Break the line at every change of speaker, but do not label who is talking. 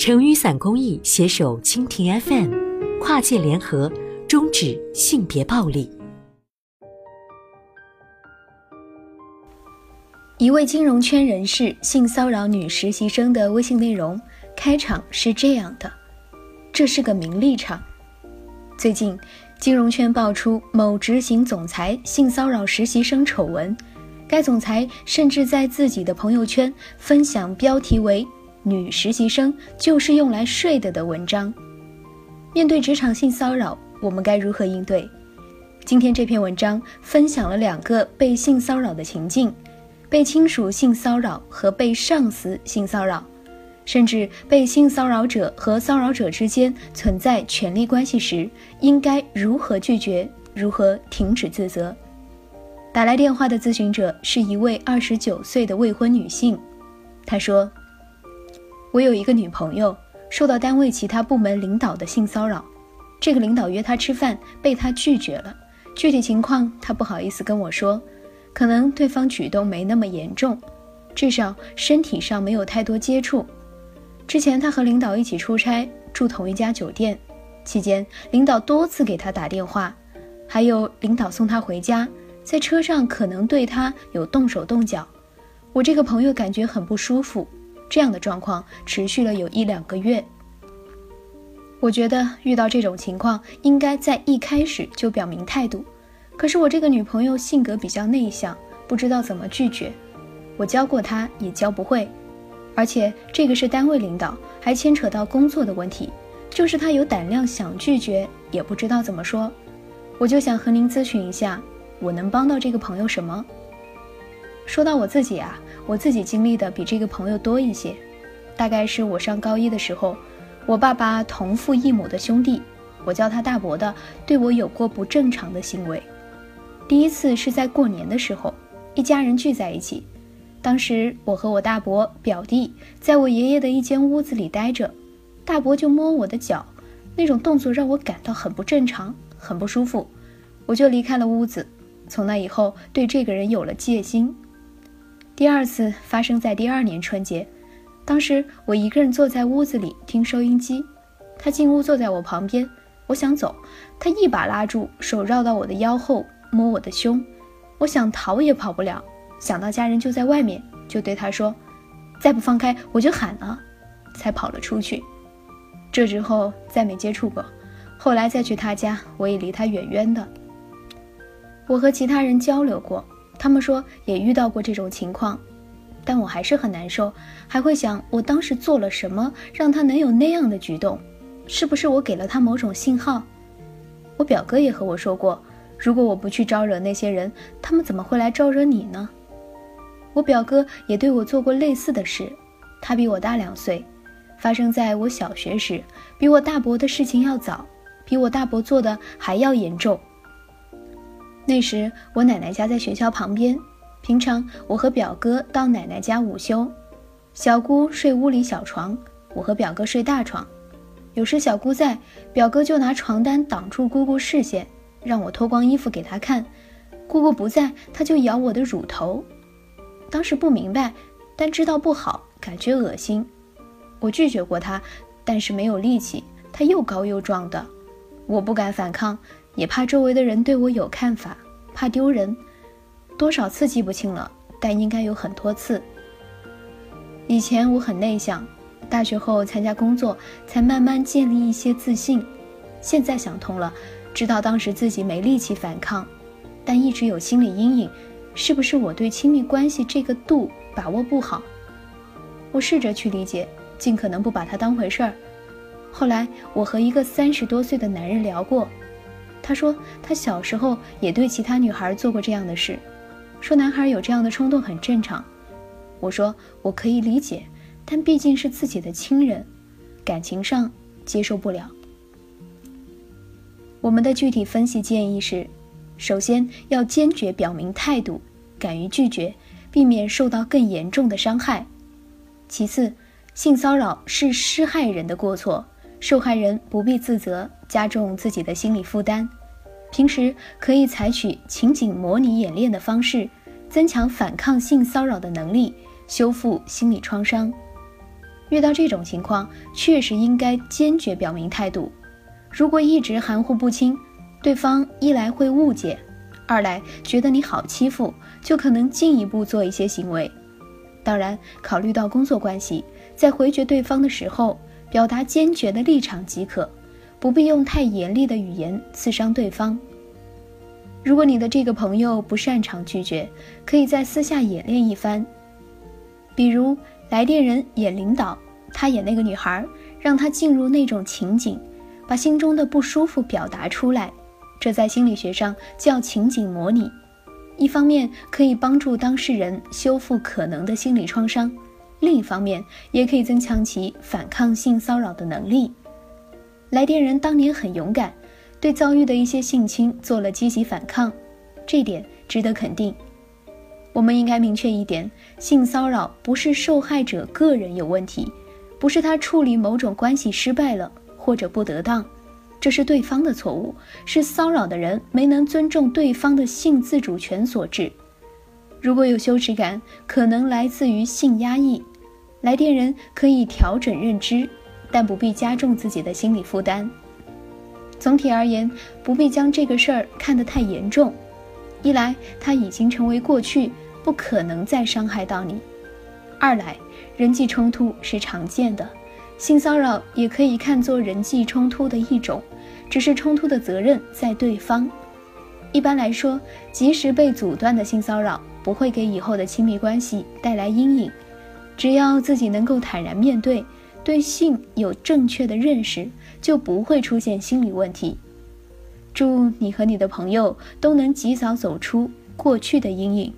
成雨伞公益携手蜻蜓 FM，跨界联合，终止性别暴力。
一位金融圈人士性骚扰女实习生的微信内容，开场是这样的：“这是个名利场。”最近，金融圈爆出某执行总裁性骚扰实习生丑闻，该总裁甚至在自己的朋友圈分享标题为。女实习生就是用来睡的的文章。面对职场性骚扰，我们该如何应对？今天这篇文章分享了两个被性骚扰的情境：被亲属性骚扰和被上司性骚扰，甚至被性骚扰者和骚扰者之间存在权力关系时，应该如何拒绝？如何停止自责？打来电话的咨询者是一位二十九岁的未婚女性，她说。我有一个女朋友，受到单位其他部门领导的性骚扰。这个领导约她吃饭，被她拒绝了。具体情况她不好意思跟我说，可能对方举动没那么严重，至少身体上没有太多接触。之前她和领导一起出差，住同一家酒店，期间领导多次给她打电话，还有领导送她回家，在车上可能对她有动手动脚。我这个朋友感觉很不舒服。这样的状况持续了有一两个月。我觉得遇到这种情况，应该在一开始就表明态度。可是我这个女朋友性格比较内向，不知道怎么拒绝。我教过她也教不会，而且这个是单位领导，还牵扯到工作的问题。就是她有胆量想拒绝，也不知道怎么说。我就想和您咨询一下，我能帮到这个朋友什么？说到我自己啊。我自己经历的比这个朋友多一些，大概是我上高一的时候，我爸爸同父异母的兄弟，我叫他大伯的，对我有过不正常的行为。第一次是在过年的时候，一家人聚在一起，当时我和我大伯、表弟在我爷爷的一间屋子里待着，大伯就摸我的脚，那种动作让我感到很不正常，很不舒服，我就离开了屋子。从那以后，对这个人有了戒心。第二次发生在第二年春节，当时我一个人坐在屋子里听收音机，他进屋坐在我旁边，我想走，他一把拉住，手绕到我的腰后摸我的胸，我想逃也跑不了，想到家人就在外面，就对他说：“再不放开我就喊了。”才跑了出去。这之后再没接触过，后来再去他家，我也离他远远的。我和其他人交流过。他们说也遇到过这种情况，但我还是很难受，还会想我当时做了什么让他能有那样的举动，是不是我给了他某种信号？我表哥也和我说过，如果我不去招惹那些人，他们怎么会来招惹你呢？我表哥也对我做过类似的事，他比我大两岁，发生在我小学时，比我大伯的事情要早，比我大伯做的还要严重。那时我奶奶家在学校旁边，平常我和表哥到奶奶家午休，小姑睡屋里小床，我和表哥睡大床。有时小姑在，表哥就拿床单挡住姑姑视线，让我脱光衣服给她看。姑姑不在，他就咬我的乳头。当时不明白，但知道不好，感觉恶心。我拒绝过他，但是没有力气，他又高又壮的，我不敢反抗。也怕周围的人对我有看法，怕丢人，多少次记不清了，但应该有很多次。以前我很内向，大学后参加工作，才慢慢建立一些自信。现在想通了，知道当时自己没力气反抗，但一直有心理阴影，是不是我对亲密关系这个度把握不好？我试着去理解，尽可能不把它当回事儿。后来我和一个三十多岁的男人聊过。他说，他小时候也对其他女孩做过这样的事，说男孩有这样的冲动很正常。我说我可以理解，但毕竟是自己的亲人，感情上接受不了。我们的具体分析建议是：首先要坚决表明态度，敢于拒绝，避免受到更严重的伤害；其次，性骚扰是施害人的过错。受害人不必自责，加重自己的心理负担。平时可以采取情景模拟演练的方式，增强反抗性骚扰的能力，修复心理创伤。遇到这种情况，确实应该坚决表明态度。如果一直含糊不清，对方一来会误解，二来觉得你好欺负，就可能进一步做一些行为。当然，考虑到工作关系，在回绝对方的时候，表达坚决的立场即可，不必用太严厉的语言刺伤对方。如果你的这个朋友不擅长拒绝，可以在私下演练一番，比如来电人演领导，他演那个女孩，让他进入那种情景，把心中的不舒服表达出来。这在心理学上叫情景模拟。一方面可以帮助当事人修复可能的心理创伤，另一方面也可以增强其反抗性骚扰的能力。来电人当年很勇敢。对遭遇的一些性侵做了积极反抗，这点值得肯定。我们应该明确一点：性骚扰不是受害者个人有问题，不是他处理某种关系失败了或者不得当，这是对方的错误，是骚扰的人没能尊重对方的性自主权所致。如果有羞耻感，可能来自于性压抑。来电人可以调整认知，但不必加重自己的心理负担。总体而言，不必将这个事儿看得太严重。一来，它已经成为过去，不可能再伤害到你；二来，人际冲突是常见的，性骚扰也可以看作人际冲突的一种，只是冲突的责任在对方。一般来说，及时被阻断的性骚扰不会给以后的亲密关系带来阴影，只要自己能够坦然面对。对性有正确的认识，就不会出现心理问题。祝你和你的朋友都能及早走出过去的阴影。